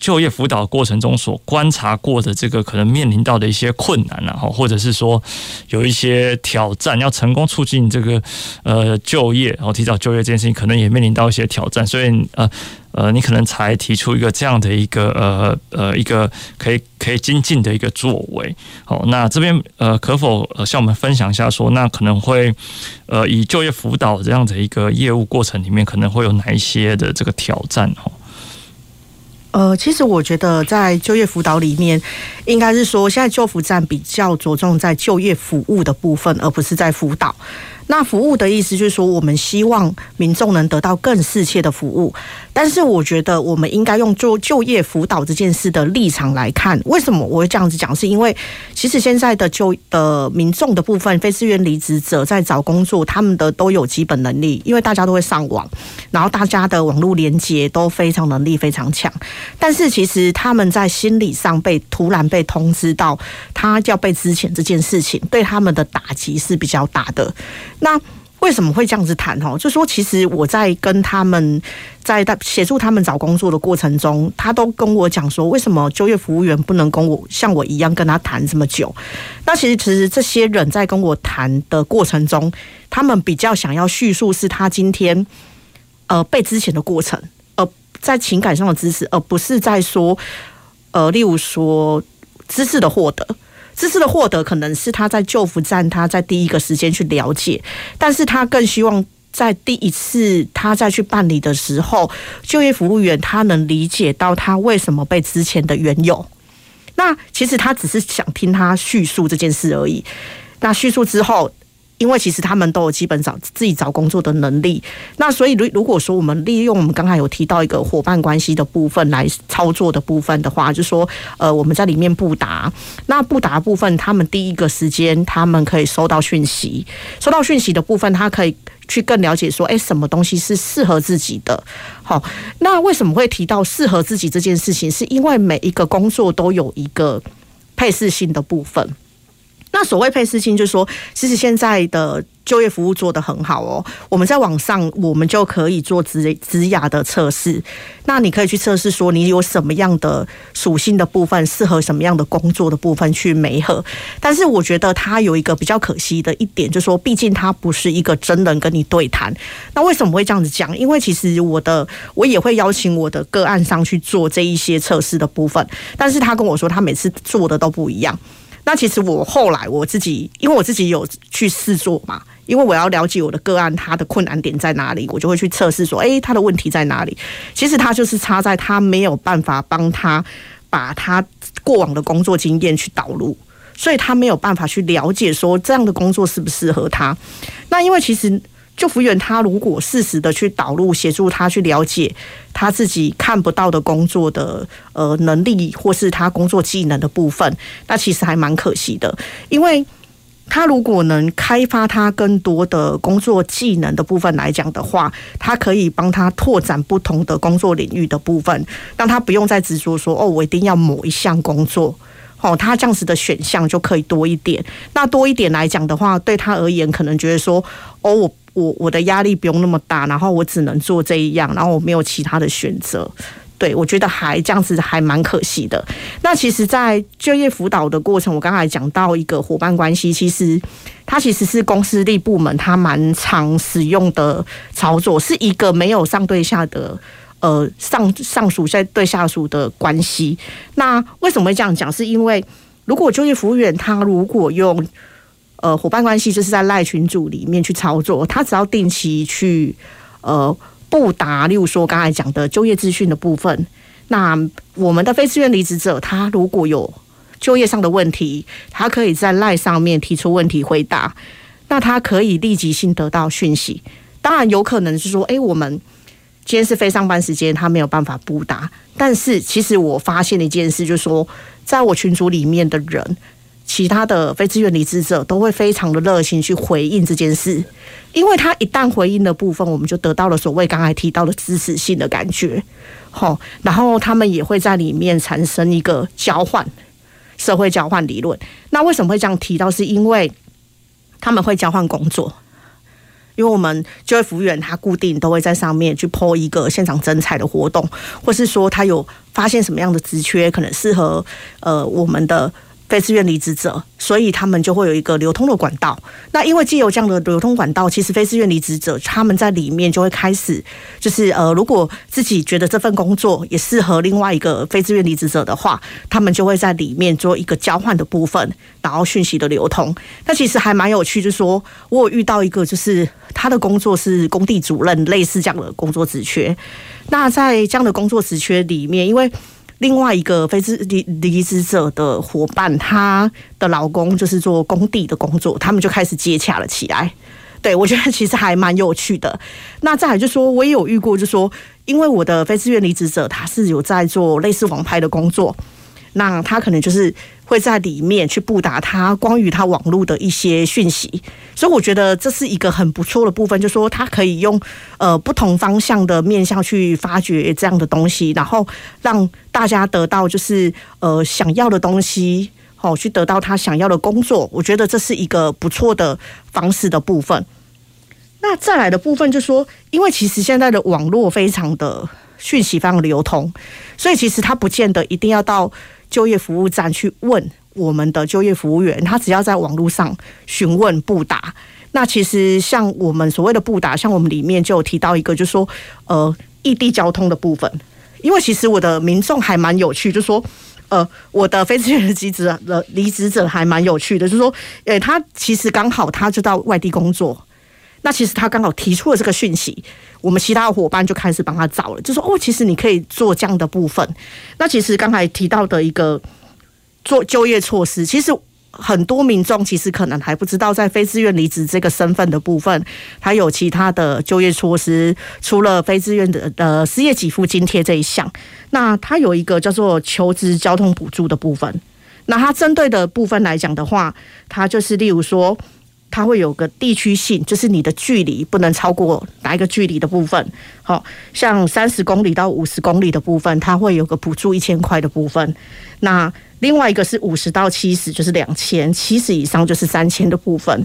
Speaker 1: 就业辅导过程中所观察过的这个可能面临到的一些困难啊，或者是说有一些挑战，要成功促进这个呃就业，然后提早就业这件事情，可能也面临到一些挑战，所以呃。呃，你可能才提出一个这样的一个呃呃一个可以可以精进的一个作为，好，那这边呃可否呃向我们分享一下说，那可能会呃以就业辅导这样的一个业务过程里面，可能会有哪一些的这个挑战哦？
Speaker 2: 呃，其实我觉得在就业辅导里面，应该是说现在就辅站比较着重在就业服务的部分，而不是在辅导。那服务的意思就是说，我们希望民众能得到更适切的服务。但是，我觉得我们应该用做就业辅导这件事的立场来看，为什么我会这样子讲？是因为其实现在的就的民众的部分，非自愿离职者在找工作，他们的都有基本能力，因为大家都会上网，然后大家的网络连接都非常能力非常强。但是，其实他们在心理上被突然被通知到他要被资遣这件事情，对他们的打击是比较大的。那为什么会这样子谈？哈，就说其实我在跟他们在协助他们找工作的过程中，他都跟我讲说，为什么就业服务员不能跟我像我一样跟他谈这么久？那其实其实这些人在跟我谈的过程中，他们比较想要叙述是他今天呃被之前的过程，而在情感上的支持，而不是在说呃，例如说知识的获得。知识的获得可能是他在救扶站，他在第一个时间去了解，但是他更希望在第一次他再去办理的时候，就业服务员他能理解到他为什么被之前的缘由。那其实他只是想听他叙述这件事而已。那叙述之后。因为其实他们都有基本找自己找工作的能力，那所以如如果说我们利用我们刚才有提到一个伙伴关系的部分来操作的部分的话，就说呃我们在里面布达，那布达部分他们第一个时间他们可以收到讯息，收到讯息的部分他可以去更了解说，哎，什么东西是适合自己的。好，那为什么会提到适合自己这件事情？是因为每一个工作都有一个配适性的部分。那所谓配适性，就是说，其实现在的就业服务做得很好哦。我们在网上，我们就可以做职职涯的测试。那你可以去测试说，你有什么样的属性的部分适合什么样的工作的部分去媒合。但是我觉得它有一个比较可惜的一点，就是说，毕竟它不是一个真人跟你对谈。那为什么会这样子讲？因为其实我的我也会邀请我的个案上去做这一些测试的部分，但是他跟我说，他每次做的都不一样。那其实我后来我自己，因为我自己有去试做嘛，因为我要了解我的个案他的困难点在哪里，我就会去测试说，诶，他的问题在哪里？其实他就是差在他没有办法帮他把他过往的工作经验去导入，所以他没有办法去了解说这样的工作适不适合他。那因为其实。就服务员他如果适时的去导入协助他去了解他自己看不到的工作的呃能力或是他工作技能的部分，那其实还蛮可惜的，因为他如果能开发他更多的工作技能的部分来讲的话，他可以帮他拓展不同的工作领域的部分，让他不用再执着说哦，我一定要某一项工作，哦，他这样子的选项就可以多一点。那多一点来讲的话，对他而言可能觉得说哦我。我我的压力不用那么大，然后我只能做这一样，然后我没有其他的选择。对，我觉得还这样子还蛮可惜的。那其实，在就业辅导的过程，我刚才讲到一个伙伴关系，其实它其实是公司力部门它蛮常使用的操作，是一个没有上对下的呃上上属在对下属的关系。那为什么会这样讲？是因为如果就业服务员他如果用呃，伙伴关系就是在赖群组里面去操作，他只要定期去呃布达，例如说刚才讲的就业资讯的部分。那我们的非自愿离职者，他如果有就业上的问题，他可以在赖上面提出问题回答，那他可以立即性得到讯息。当然有可能是说，哎，我们今天是非上班时间，他没有办法布达。但是其实我发现了一件事，就是说，在我群组里面的人。其他的非自愿离职者都会非常的热心去回应这件事，因为他一旦回应的部分，我们就得到了所谓刚才提到的支持性的感觉，好，然后他们也会在里面产生一个交换，社会交换理论。那为什么会这样提到？是因为他们会交换工作，因为我们就业服务员他固定都会在上面去 po 一个现场征才的活动，或是说他有发现什么样的职缺可能适合呃我们的。非自愿离职者，所以他们就会有一个流通的管道。那因为既有这样的流通管道，其实非自愿离职者他们在里面就会开始，就是呃，如果自己觉得这份工作也适合另外一个非自愿离职者的话，他们就会在里面做一个交换的部分，然后讯息的流通。那其实还蛮有趣，就是说我有遇到一个，就是他的工作是工地主任，类似这样的工作职缺。那在这样的工作职缺里面，因为另外一个非自离离职者的伙伴，她的老公就是做工地的工作，他们就开始接洽了起来。对，我觉得其实还蛮有趣的。那再来就说，我也有遇过，就说因为我的非自愿离职者，他是有在做类似网拍的工作。那他可能就是会在里面去布达他关于他网络的一些讯息，所以我觉得这是一个很不错的部分，就是说他可以用呃不同方向的面向去发掘这样的东西，然后让大家得到就是呃想要的东西，好去得到他想要的工作。我觉得这是一个不错的方式的部分。那再来的部分就是说，因为其实现在的网络非常的讯息非常流通，所以其实他不见得一定要到。就业服务站去问我们的就业服务员，他只要在网络上询问不答。那其实像我们所谓的不答，像我们里面就有提到一个，就是说呃异地交通的部分。因为其实我的民众还蛮有趣，就说呃我的非自愿离职的离职者还蛮有趣的，就是说诶他其实刚好他就到外地工作，那其实他刚好提出了这个讯息，我们其他的伙伴就开始帮他找了，就说哦，其实你可以做这样的部分。那其实刚才提到的一个做就业措施，其实很多民众其实可能还不知道，在非自愿离职这个身份的部分，还有其他的就业措施，除了非自愿的呃失业给付津贴这一项，那它有一个叫做求职交通补助的部分。那它针对的部分来讲的话，它就是例如说。它会有个地区性，就是你的距离不能超过哪一个距离的部分。好，像三十公里到五十公里的部分，它会有个补助一千块的部分。那另外一个是五十到七十，就是两千；七十以上就是三千的部分。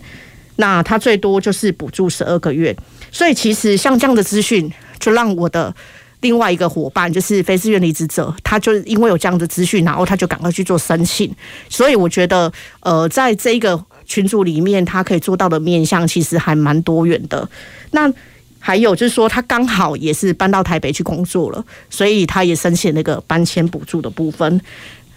Speaker 2: 那它最多就是补助十二个月。所以其实像这样的资讯，就让我的另外一个伙伴，就是非自愿离职者，他就因为有这样的资讯，然后他就赶快去做申请。所以我觉得，呃，在这一个。群组里面，他可以做到的面向其实还蛮多元的。那还有就是说，他刚好也是搬到台北去工作了，所以他也申请那个搬迁补助的部分。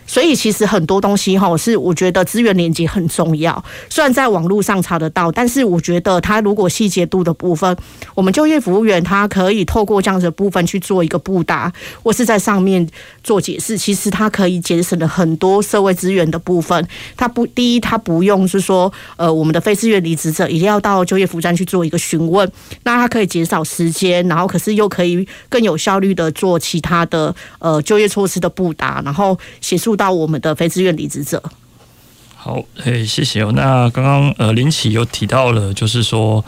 Speaker 2: 所以其实很多东西哈，是我觉得资源连接很重要。虽然在网络上查得到，但是我觉得他如果细节度的部分，我们就业服务员他可以透过这样子的部分去做一个布达，或是在上面做解释。其实他可以节省了很多社会资源的部分。他不，第一，他不用是说，呃，我们的非自愿离职者一定要到就业服务站去做一个询问，那他可以减少时间，然后可是又可以更有效率的做其他的呃就业措施的布达，然后协助。到我们的非自愿离职者。
Speaker 1: 好，诶，谢谢哦。那刚刚呃林奇又提到了，就是说，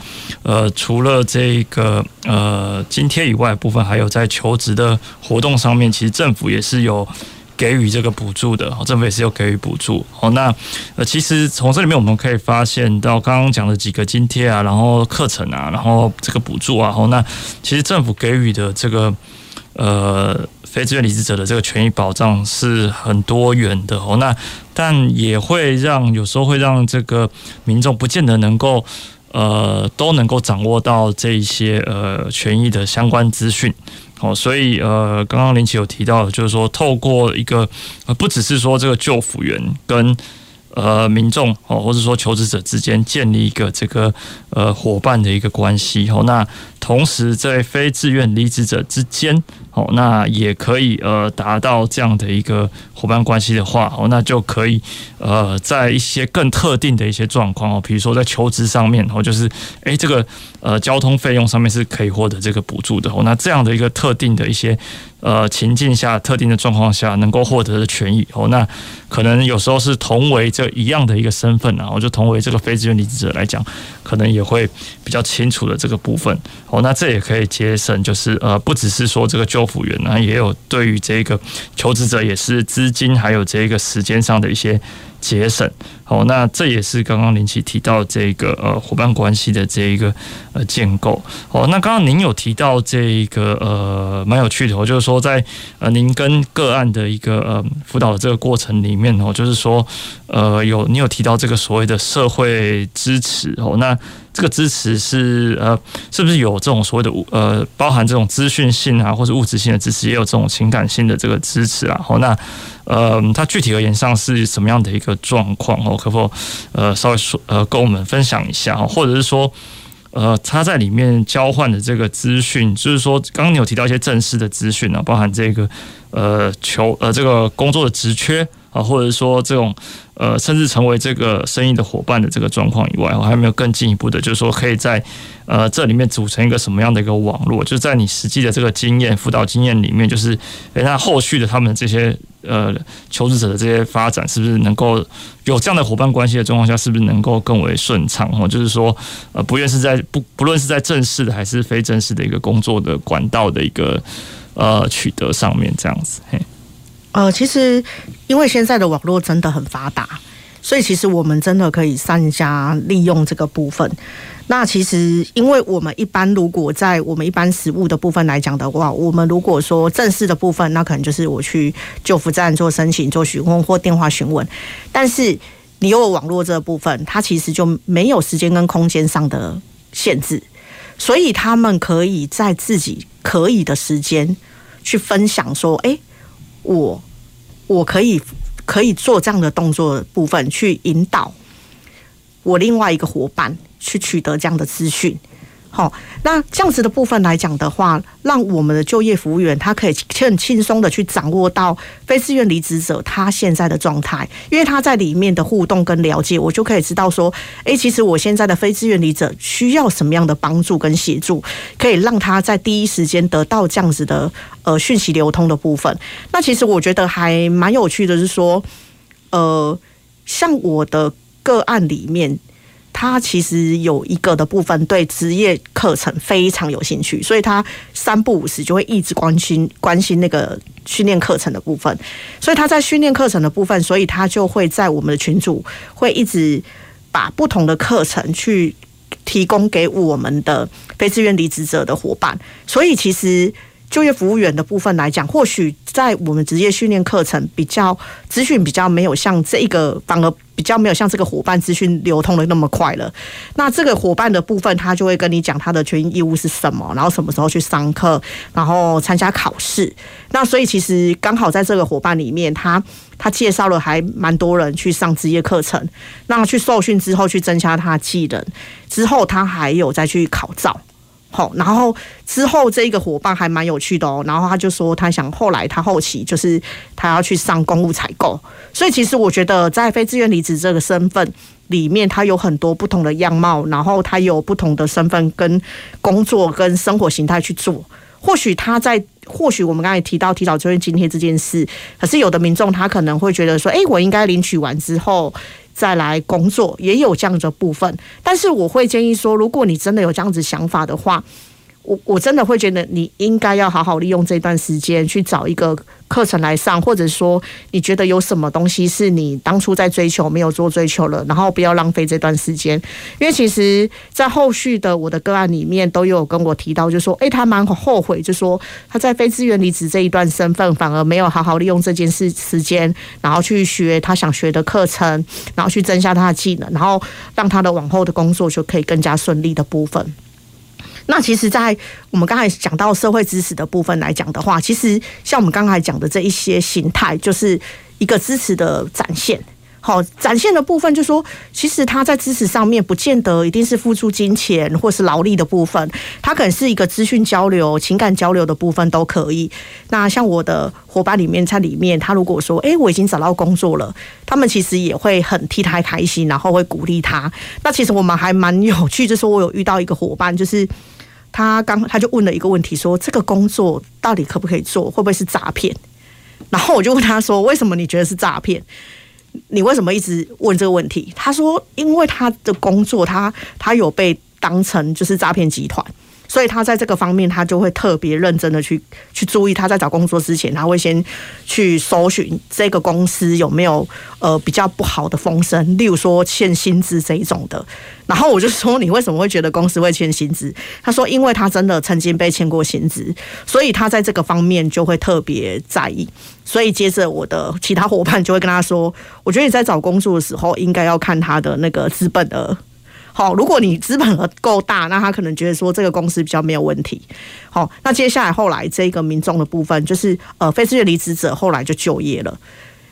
Speaker 1: 呃，除了这个呃津贴以外部分，还有在求职的活动上面，其实政府也是有给予这个补助的。政府也是有给予补助。好，那呃，其实从这里面我们可以发现到，刚刚讲的几个津贴啊，然后课程啊，然后这个补助啊，好，那其实政府给予的这个呃。非自愿离职者的这个权益保障是很多元的哦，那但也会让有时候会让这个民众不见得能够呃都能够掌握到这一些呃权益的相关资讯哦，所以呃刚刚林奇有提到，就是说透过一个呃不只是说这个救辅员跟呃民众哦，或者说求职者之间建立一个这个呃伙伴的一个关系哦，那同时在非自愿离职者之间。哦，那也可以呃达到这样的一个伙伴关系的话，哦，那就可以呃在一些更特定的一些状况哦，比如说在求职上面哦，就是诶这个呃交通费用上面是可以获得这个补助的哦，那这样的一个特定的一些呃情境下、特定的状况下能够获得的权益哦，那可能有时候是同为这一样的一个身份啊，我就同为这个非自愿离职者来讲，可能也会比较清楚的这个部分哦，那这也可以节省，就是呃不只是说这个救辅员呢，也有对于这个求职者也是资金还有这个时间上的一些节省。好，那这也是刚刚林奇提到这个呃伙伴关系的这一个呃建构。好，那刚刚您有提到这一个呃蛮有趣的，就是说在呃您跟个案的一个呃辅导的这个过程里面哦，就是说呃有你有提到这个所谓的社会支持哦，那。这个支持是呃，是不是有这种所谓的呃，包含这种资讯性啊，或者物质性的支持，也有这种情感性的这个支持啊？好，那呃，它具体而言上是什么样的一个状况？哦，可否呃稍微说呃跟我们分享一下？或者是说呃，他在里面交换的这个资讯，就是说刚刚你有提到一些正式的资讯啊，包含这个呃求呃这个工作的职缺啊，或者是说这种。呃，甚至成为这个生意的伙伴的这个状况以外，我还有没有更进一步的，就是说可以在呃这里面组成一个什么样的一个网络？就是在你实际的这个经验辅导经验里面，就是诶，那后续的他们这些呃求职者的这些发展，是不是能够有这样的伙伴关系的状况下，是不是能够更为顺畅？哦，就是说呃，不论是在不不论是在正式的还是非正式的一个工作的管道的一个呃取得上面，这样子嘿。
Speaker 2: 呃，其实因为现在的网络真的很发达，所以其实我们真的可以善加利用这个部分。那其实，因为我们一般如果在我们一般实务的部分来讲的话，我们如果说正式的部分，那可能就是我去就服站做申请、做询问或电话询问。但是你有网络这部分，它其实就没有时间跟空间上的限制，所以他们可以在自己可以的时间去分享说，哎。我我可以可以做这样的动作部分去引导我另外一个伙伴去取得这样的资讯。好，那这样子的部分来讲的话，让我们的就业服务员他可以很轻松的去掌握到非自愿离职者他现在的状态，因为他在里面的互动跟了解，我就可以知道说，诶，其实我现在的非自愿离职者需要什么样的帮助跟协助，可以让他在第一时间得到这样子的呃讯息流通的部分。那其实我觉得还蛮有趣的，是说，呃，像我的个案里面。他其实有一个的部分对职业课程非常有兴趣，所以他三不五时就会一直关心关心那个训练课程的部分。所以他在训练课程的部分，所以他就会在我们的群组会一直把不同的课程去提供给我们的非自愿离职者的伙伴。所以其实。就业服务员的部分来讲，或许在我们职业训练课程比较资讯比较没有像这一个，反而比较没有像这个伙伴资讯流通的那么快了。那这个伙伴的部分，他就会跟你讲他的权益义务是什么，然后什么时候去上课，然后参加考试。那所以其实刚好在这个伙伴里面，他他介绍了还蛮多人去上职业课程，那去受训之后去增加他技能，之后他还有再去考照。好，然后之后这一个伙伴还蛮有趣的哦，然后他就说他想后来他后期就是他要去上公务采购，所以其实我觉得在非自愿离职这个身份里面，他有很多不同的样貌，然后他有不同的身份跟工作跟生活形态去做。或许他在，或许我们刚才提到提早就业津贴这件事，可是有的民众他可能会觉得说，诶，我应该领取完之后。再来工作也有这样的部分，但是我会建议说，如果你真的有这样子想法的话，我我真的会觉得你应该要好好利用这段时间去找一个课程来上，或者说你觉得有什么东西是你当初在追求没有做追求了，然后不要浪费这段时间。因为其实，在后续的我的个案里面都有跟我提到，就说，诶，他蛮后悔，就说他在非自愿离职这一段身份，反而没有好好利用这件事时间，然后去学他想学的课程，然后去增加他的技能，然后让他的往后的工作就可以更加顺利的部分。那其实，在我们刚才讲到社会支持的部分来讲的话，其实像我们刚才讲的这一些形态，就是一个支持的展现。好，展现的部分就是说，其实他在支持上面不见得一定是付出金钱或是劳力的部分，他可能是一个资讯交流、情感交流的部分都可以。那像我的伙伴里面，在里面，他如果说，诶，我已经找到工作了，他们其实也会很替他开心，然后会鼓励他。那其实我们还蛮有趣，就是我有遇到一个伙伴，就是。他刚他就问了一个问题，说这个工作到底可不可以做，会不会是诈骗？然后我就问他说，为什么你觉得是诈骗？你为什么一直问这个问题？他说，因为他的工作，他他有被当成就是诈骗集团。所以他在这个方面，他就会特别认真的去去注意。他在找工作之前，他会先去搜寻这个公司有没有呃比较不好的风声，例如说欠薪资这一种的。然后我就说，你为什么会觉得公司会欠薪资？他说，因为他真的曾经被欠过薪资，所以他在这个方面就会特别在意。所以接着我的其他伙伴就会跟他说，我觉得你在找工作的时候，应该要看他的那个资本额。好，如果你资本额够大，那他可能觉得说这个公司比较没有问题。好，那接下来后来这个民众的部分，就是呃非自愿离职者后来就就业了。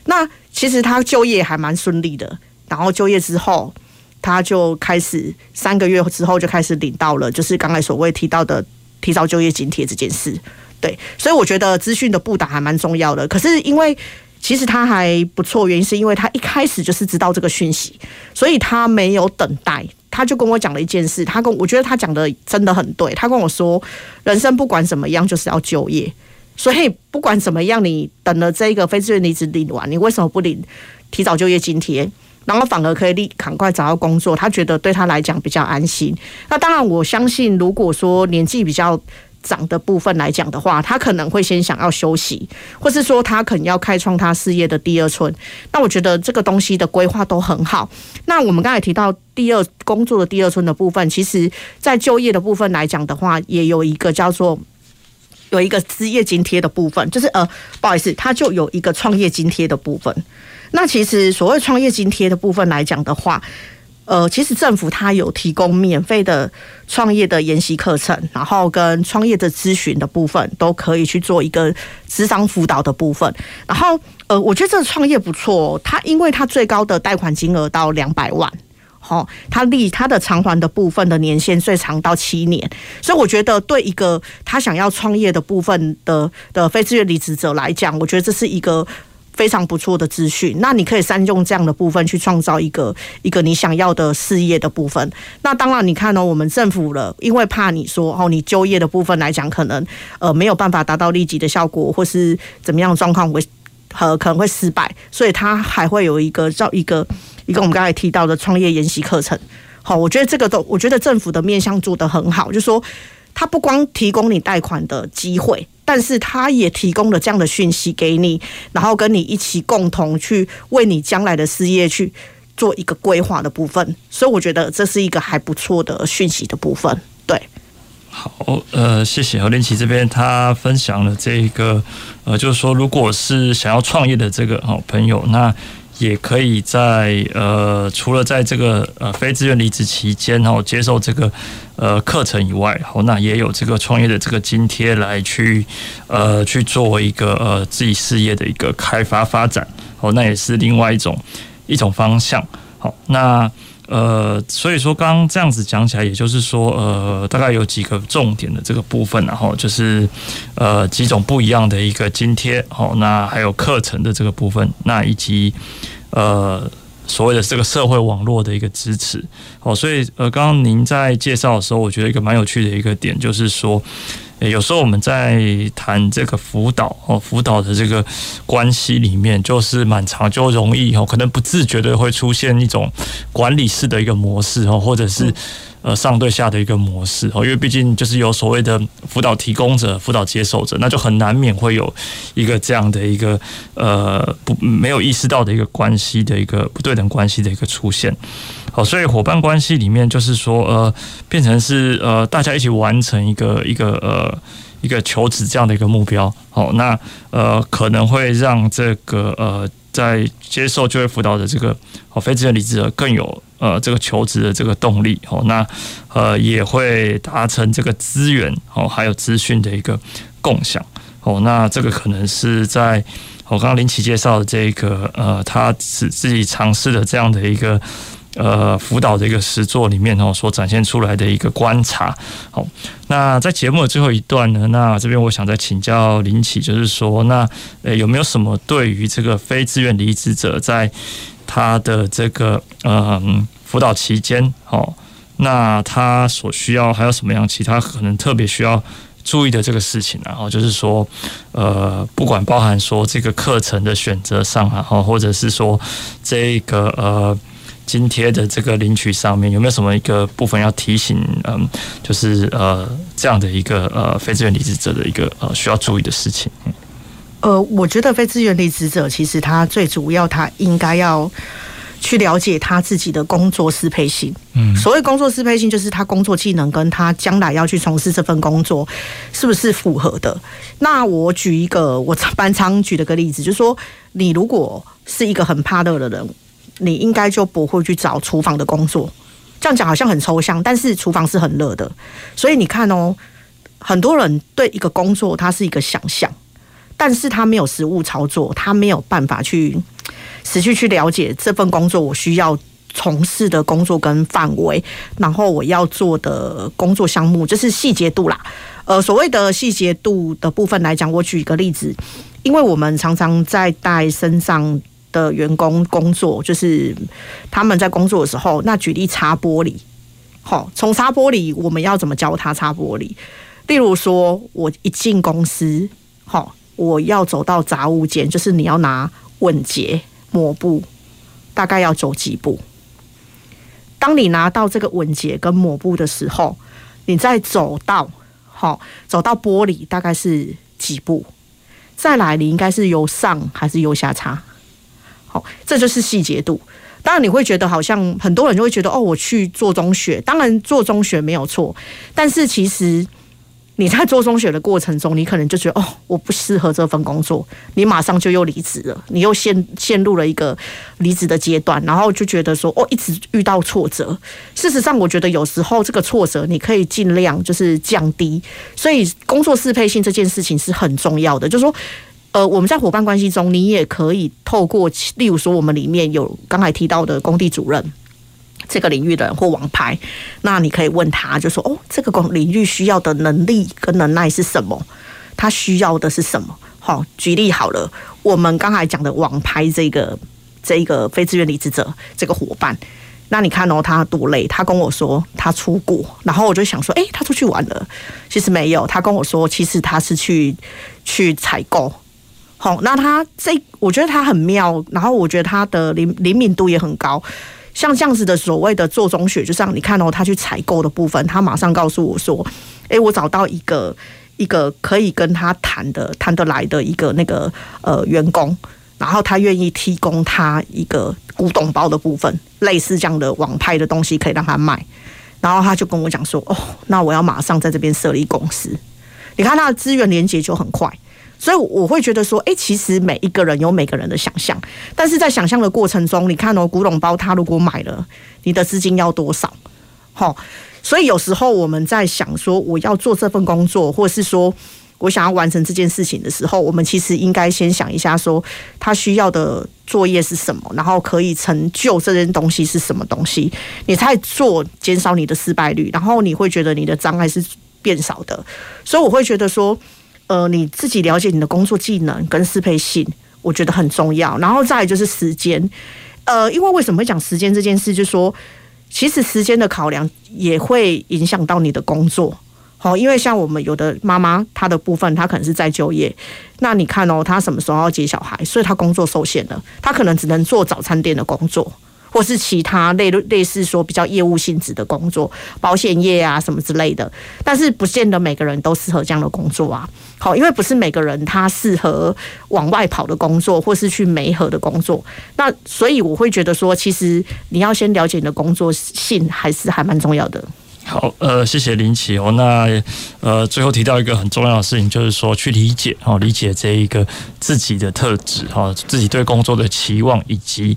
Speaker 2: 那其实他就业还蛮顺利的，然后就业之后，他就开始三个月之后就开始领到了，就是刚才所谓提到的提早就业津贴这件事。对，所以我觉得资讯的布达还蛮重要的。可是因为其实他还不错，原因是因为他一开始就是知道这个讯息，所以他没有等待。他就跟我讲了一件事，他跟我觉得他讲的真的很对。他跟我说，人生不管怎么样，就是要就业。所以不管怎么样，你等了这个非自愿离职领完，你为什么不领提早就业津贴？然后反而可以立赶快找到工作，他觉得对他来讲比较安心。那当然，我相信如果说年纪比较。长的部分来讲的话，他可能会先想要休息，或是说他可能要开创他事业的第二春。那我觉得这个东西的规划都很好。那我们刚才提到第二工作的第二春的部分，其实在就业的部分来讲的话，也有一个叫做有一个职业津贴的部分，就是呃，不好意思，他就有一个创业津贴的部分。那其实所谓创业津贴的部分来讲的话，呃，其实政府它有提供免费的创业的研习课程，然后跟创业的咨询的部分都可以去做一个咨商辅导的部分。然后，呃，我觉得这个创业不错，它因为它最高的贷款金额到两百万，好，它利它的偿还的部分的年限最长到七年，所以我觉得对一个他想要创业的部分的的非自愿离职者来讲，我觉得这是一个非常不错的资讯。那你可以善用这样的部分去创造一个一个你想要的事业的部分。那当然，你看呢，我们政府了，因为怕你说哦，你就业的部分来讲，可能呃没有办法达到立即的效果，或是怎么样的状况会和可能会失败，所以他还会有一个叫一个。一个我们刚才提到的创业研习课程，好，我觉得这个都，我觉得政府的面向做得很好，就是说，他不光提供你贷款的机会，但是他也提供了这样的讯息给你，然后跟你一起共同去为你将来的事业去做一个规划的部分，所以我觉得这是一个还不错的讯息的部分。对，
Speaker 1: 好，呃，谢谢何林奇这边他分享了这一个，呃，就是说，如果是想要创业的这个好朋友，那。也可以在呃，除了在这个呃非自愿离职期间，然后接受这个呃课程以外，好，那也有这个创业的这个津贴来去呃去做一个呃自己事业的一个开发发展，好，那也是另外一种一种方向，好，那。呃，所以说刚刚这样子讲起来，也就是说，呃，大概有几个重点的这个部分，然后就是呃几种不一样的一个津贴，好，那还有课程的这个部分，那以及呃所谓的这个社会网络的一个支持，哦，所以呃刚刚您在介绍的时候，我觉得一个蛮有趣的一个点就是说。有时候我们在谈这个辅导哦，辅导的这个关系里面，就是蛮常就容易哦，可能不自觉的会出现一种管理式的一个模式哦，或者是。呃，上对下的一个模式哦，因为毕竟就是有所谓的辅导提供者、辅导接受者，那就很难免会有一个这样的一个呃不没有意识到的一个关系的一个不对等关系的一个出现。好，所以伙伴关系里面就是说呃，变成是呃大家一起完成一个一个呃一个求职这样的一个目标。好，那呃可能会让这个呃。在接受就业辅导的这个哦非自愿离职者更有呃这个求职的这个动力哦，那呃也会达成这个资源哦还有资讯的一个共享哦，那这个可能是在我刚刚林奇介绍的这个呃他自自己尝试的这样的一个。呃，辅导的一个实作里面哦，所展现出来的一个观察。好，那在节目的最后一段呢，那这边我想再请教林奇，就是说，那呃有没有什么对于这个非自愿离职者在他的这个呃辅导期间，哦，那他所需要还有什么样其他可能特别需要注意的这个事情呢？哦，就是说，呃，不管包含说这个课程的选择上啊，或者是说这个呃。津贴的这个领取上面有没有什么一个部分要提醒？嗯，就是呃这样的一个呃非自愿离职者的一个呃需要注意的事情。
Speaker 2: 呃，我觉得非自愿离职者其实他最主要他应该要去了解他自己的工作适配性。嗯，所谓工作适配性，就是他工作技能跟他将来要去从事这份工作是不是符合的。那我举一个我班常举的个例子，就是说你如果是一个很怕热的人。你应该就不会去找厨房的工作，这样讲好像很抽象，但是厨房是很热的，所以你看哦，很多人对一个工作它是一个想象，但是他没有实物操作，他没有办法去实际去了解这份工作我需要从事的工作跟范围，然后我要做的工作项目就是细节度啦。呃，所谓的细节度的部分来讲，我举一个例子，因为我们常常在带身上。的员工工作就是他们在工作的时候，那举例擦玻璃，好，从擦玻璃我们要怎么教他擦玻璃？例如说，我一进公司，好，我要走到杂物间，就是你要拿稳洁抹布，大概要走几步？当你拿到这个稳洁跟抹布的时候，你再走到好，走到玻璃大概是几步？再来，你应该是由上还是由下擦？好，这就是细节度。当然，你会觉得好像很多人就会觉得哦，我去做中学，当然做中学没有错。但是其实你在做中学的过程中，你可能就觉得哦，我不适合这份工作，你马上就又离职了，你又陷陷入了一个离职的阶段，然后就觉得说哦，一直遇到挫折。事实上，我觉得有时候这个挫折你可以尽量就是降低。所以，工作适配性这件事情是很重要的，就是说。呃，我们在伙伴关系中，你也可以透过，例如说，我们里面有刚才提到的工地主任，这个领域的人或网拍，那你可以问他，就说哦，这个工领域需要的能力跟能耐是什么？他需要的是什么？好，举例好了，我们刚才讲的网拍这个这个非自愿离职者这个伙伴，那你看哦，他多累，他跟我说他出国，然后我就想说，诶，他出去玩了，其实没有，他跟我说，其实他是去去采购。好，那他这我觉得他很妙，然后我觉得他的灵灵敏度也很高。像这样子的所谓的做中学，就像你看哦，他去采购的部分，他马上告诉我说：“诶，我找到一个一个可以跟他谈的谈得来的一个那个呃员工，然后他愿意提供他一个古董包的部分，类似这样的网拍的东西可以让他卖。然后他就跟我讲说：‘哦，那我要马上在这边设立公司。’你看他的资源连接就很快。”所以我会觉得说，哎，其实每一个人有每个人的想象，但是在想象的过程中，你看哦，古董包他如果买了，你的资金要多少？好，所以有时候我们在想说，我要做这份工作，或是说我想要完成这件事情的时候，我们其实应该先想一下，说他需要的作业是什么，然后可以成就这件东西是什么东西，你才做，减少你的失败率，然后你会觉得你的障碍是变少的。所以我会觉得说。呃，你自己了解你的工作技能跟适配性，我觉得很重要。然后再就是时间，呃，因为为什么会讲时间这件事，就是说其实时间的考量也会影响到你的工作。好，因为像我们有的妈妈，她的部分她可能是在就业，那你看哦，她什么时候要接小孩，所以她工作受限了，她可能只能做早餐店的工作。或是其他类类似说比较业务性质的工作，保险业啊什么之类的，但是不见得每个人都适合这样的工作啊。好，因为不是每个人他适合往外跑的工作，或是去媒合的工作。那所以我会觉得说，其实你要先了解你的工作性，还是还蛮重要的。
Speaker 1: 好，呃，谢谢林奇哦。那呃，最后提到一个很重要的事情，就是说去理解哦，理解这一个自己的特质哈，自己对工作的期望以及。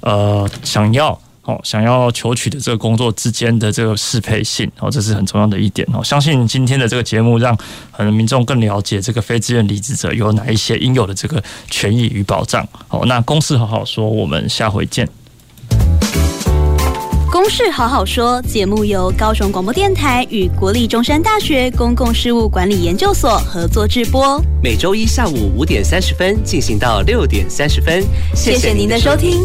Speaker 1: 呃，想要哦，想要求取的这个工作之间的这个适配性哦，这是很重要的一点哦。相信今天的这个节目，让很多民众更了解这个非自愿离职者有哪一些应有的这个权益与保障。好，那公事好好说，我们下回见。
Speaker 9: 公事好好说节目由高雄广播电台与国立中山大学公共事务管理研究所合作制播，
Speaker 10: 每周一下午五点三十分进行到六点三十分。谢谢您的收听。